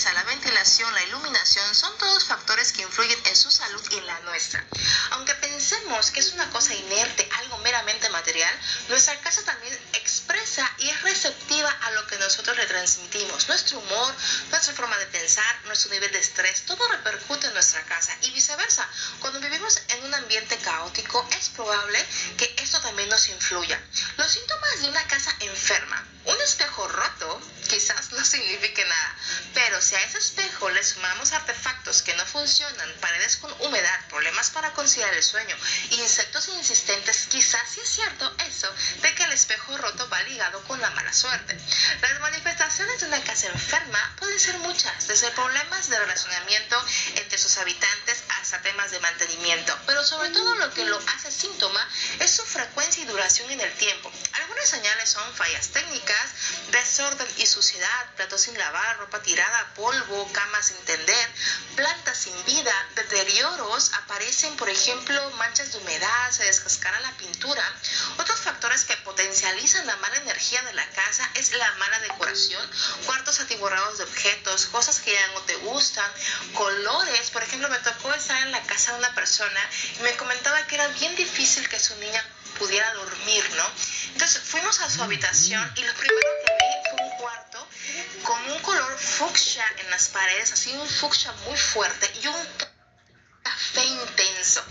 limpieza, la ventilación, la iluminación son todos factores que influyen en su salud y en la nuestra. Aunque pensemos que es una cosa inerte, algo meramente material, nuestra casa también expresa y es receptiva a lo que nosotros le transmitimos. Nuestro humor, nuestra forma de pensar, nuestro nivel de estrés, todo repercute en nuestra casa y viceversa. Cuando vivimos en un ambiente caótico, es probable que esto también nos influya. Los síntomas de una casa enferma. Un espejo roto quizás no signifique nada, pero si a ese espejo le sumamos artefactos que no funcionan, paredes con humedad, problemas para conciliar el sueño, insectos insistentes, quizás sí es cierto eso de que el espejo roto va ligado con la mala suerte. Las manifestaciones de una casa enferma pueden ser muchas, desde problemas de relacionamiento entre sus habitantes hasta temas de mantenimiento, pero sobre todo lo que lo hace síntoma es su frecuencia y duración en el tiempo. Algunas señales son fallas técnicas, desorden y suciedad, platos sin lavar, ropa tirada, polvo, camas sin tender, plantas sin vida, deterioros, aparecen por ejemplo manchas de humedad, se descascara la pintura. Otros factores que potencializan la mala energía de la casa es la mala decoración, cuartos atiborrados de objetos, cosas que ya no te gustan, colores. Por ejemplo, me tocó estar en la casa de una persona y me comentaba que era bien difícil que su niña pudiera dormir, ¿no? Entonces fuimos a su habitación y lo primero que con un color fucsia en las paredes, así un fucsia muy fuerte y un café intenso.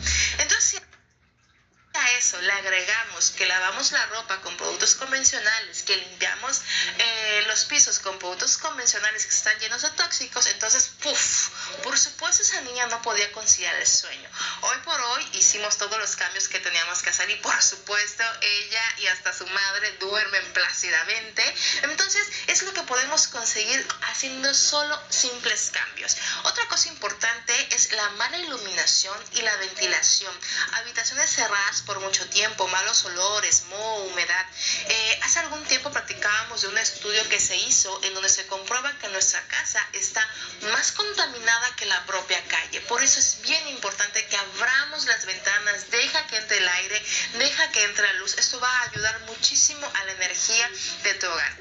Eso le agregamos que lavamos la ropa con productos convencionales, que limpiamos eh, los pisos con productos convencionales que están llenos de tóxicos, entonces, puff, por supuesto esa niña no podía conciliar el sueño. Hoy por hoy hicimos todos los cambios que teníamos que hacer y por supuesto ella y hasta su madre duermen plácidamente. Entonces es lo que podemos conseguir haciendo solo simples cambios. Otra cosa importante es la mala iluminación y la ventilación. Habitaciones cerradas por mucho tiempo, malos olores, moho, humedad. Eh, hace algún tiempo practicábamos de un estudio que se hizo en donde se comprueba que nuestra casa está más contaminada que la propia calle. Por eso es bien importante que abramos las ventanas, deja que entre el aire, deja que entre la luz. Esto va a ayudar muchísimo a la energía de tu hogar.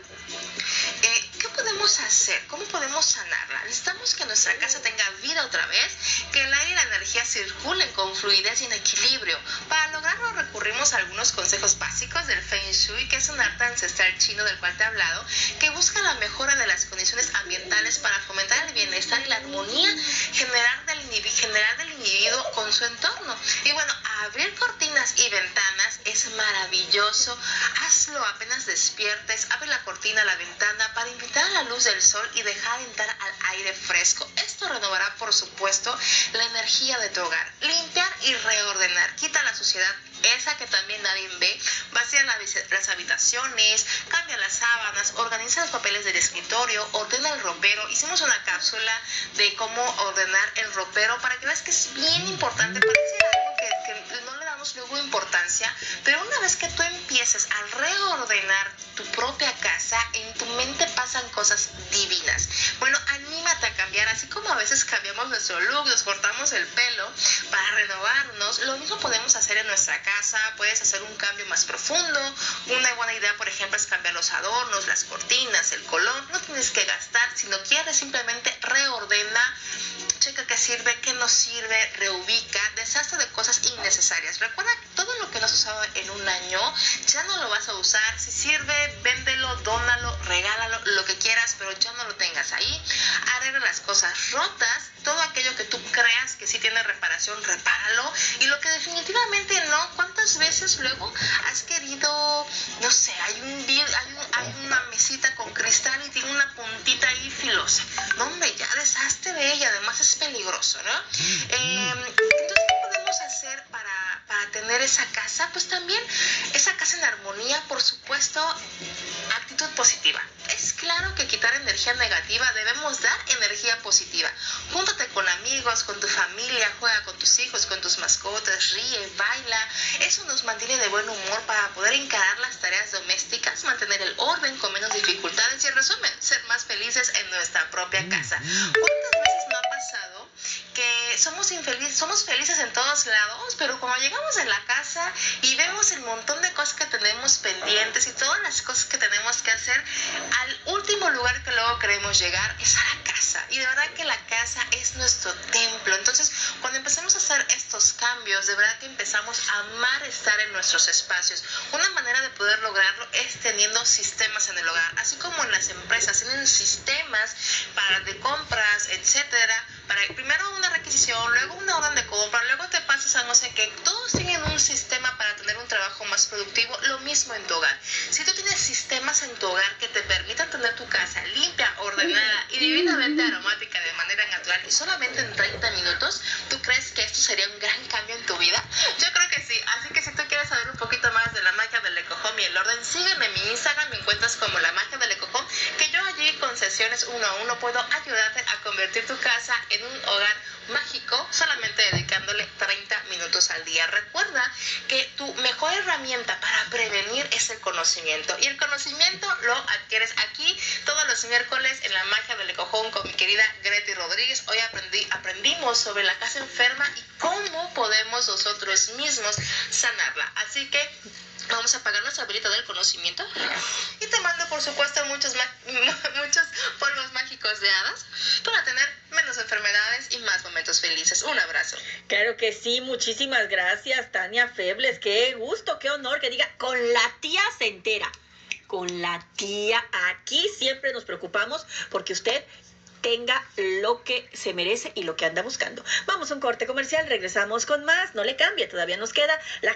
Eh, ¿Qué podemos hacer? ¿Cómo podemos sanarla? Necesitamos que nuestra casa tenga vida otra vez, que el aire y la energía circulen con fluidez y en equilibrio. Para lograrlo recurrimos a algunos consejos básicos del Feng Shui, que es un arte ancestral chino del cual te he hablado, que busca la mejora de las condiciones ambientales para fomentar el bienestar y la armonía general del, general del individuo con su entorno. Y bueno, abrir cortinas y ventanas es maravilloso. Hazlo apenas despiertes, abre la cortina, la ventana para invitar a la luz del sol y dejar entrar al aire fresco. Esto renovará, por supuesto, la energía de tu hogar. Limpiar y reordenar. Quita la suciedad esa que también nadie ve, vacía las habitaciones, cambia las sábanas, organiza los papeles del escritorio, ordena el ropero. Hicimos una cápsula de cómo ordenar el ropero para que veas que es bien importante. Parece damos luego importancia, pero una vez que tú empieces a reordenar tu propia casa, en tu mente pasan cosas divinas. Bueno, anímate a cambiar, así como a veces cambiamos nuestro look, nos cortamos el pelo para renovarnos, lo mismo podemos hacer en nuestra casa, puedes hacer un cambio más profundo. Una buena idea, por ejemplo, es cambiar los adornos, las cortinas, el color, no tienes que gastar, si no quieres simplemente reordena, checa qué sirve, qué no sirve, reubica, deshazte de cosas innecesarias. Recuerda que todo lo que no has usado en un año ya no lo vas a usar, si sirve véndelo, dónalo, regálalo, lo que quieras, pero ya no lo tengas ahí. Arregla las cosas rotas, todo aquello que tú creas que sí tiene reparación, repáralo. Y lo que definitivamente no, ¿cuántas veces luego has querido, no sé, hay, un, hay, una mesita con cristal y tiene una puntita ahí filosa? No, hombre, ya deshazte de ella, además es peligroso, ¿no? Eh, esa casa? Pues también esa casa en armonía, por supuesto, actitud positiva. Es claro que quitar energía negativa debemos dar energía positiva. Júntate con amigos, con tu familia, juega con tus hijos, con tus mascotas, ríe, baila. Eso nos mantiene de buen humor para poder encarar las tareas domésticas, mantener el orden con menos dificultades y en resumen, ser más felices en nuestra propia casa. Somos infelices, somos felices en todos lados, pero cuando llegamos a la casa y vemos el montón de cosas que tenemos pendientes y todas las cosas que tenemos que hacer, al último lugar que luego queremos llegar es a la casa. Y de verdad que la casa es nuestro templo. Entonces, cuando empezamos a hacer estos cambios, de verdad que empezamos a amar estar en nuestros espacios. Una manera de poder lograrlo es teniendo sistemas en el hogar, así como en las empresas tienen sistemas para de compras, etcétera, para primero una requisición, luego una orden de compra, luego te pasas a no sé qué. Todos tienen un sistema para tener un trabajo más productivo, lo mismo en tu hogar. Si tú tienes sistemas en tu hogar que te permitan tener tu casa limpia, ordenada y divinamente aromática de manera natural y solamente en 30 minutos, ¿tú crees que esto sería un gran cambio en tu vida? Yo creo que sí. Así que si tú quieres saber un poquito más de la magia del ecojón y el orden, sígueme en mi Instagram, me encuentras como la magia del ecojón, que yo allí con sesiones uno a uno puedo ayudarte a convertir tu casa en un hogar mágico solamente dedicándole 30 minutos al día. Recuerda que tu mejor herramienta para prevenir es el conocimiento y el conocimiento lo adquieres aquí todos los miércoles en la magia del ecojón con mi querida Greti Rodríguez. Hoy aprendí, aprendimos sobre la casa enferma y cómo podemos nosotros mismos sanarla. Así que vamos a pagar nuestra velita del conocimiento y te mando por supuesto muchos, muchos polvos mágicos de hadas para tener menos enfermedades y más momentos felices. Un abrazo. Claro que sí, muchísimas gracias Tania Febles, qué gusto, qué honor que diga con la tía se entera. Con la tía, aquí siempre nos preocupamos porque usted tenga lo que se merece y lo que anda buscando. Vamos a un corte comercial, regresamos con más, no le cambie, todavía nos queda la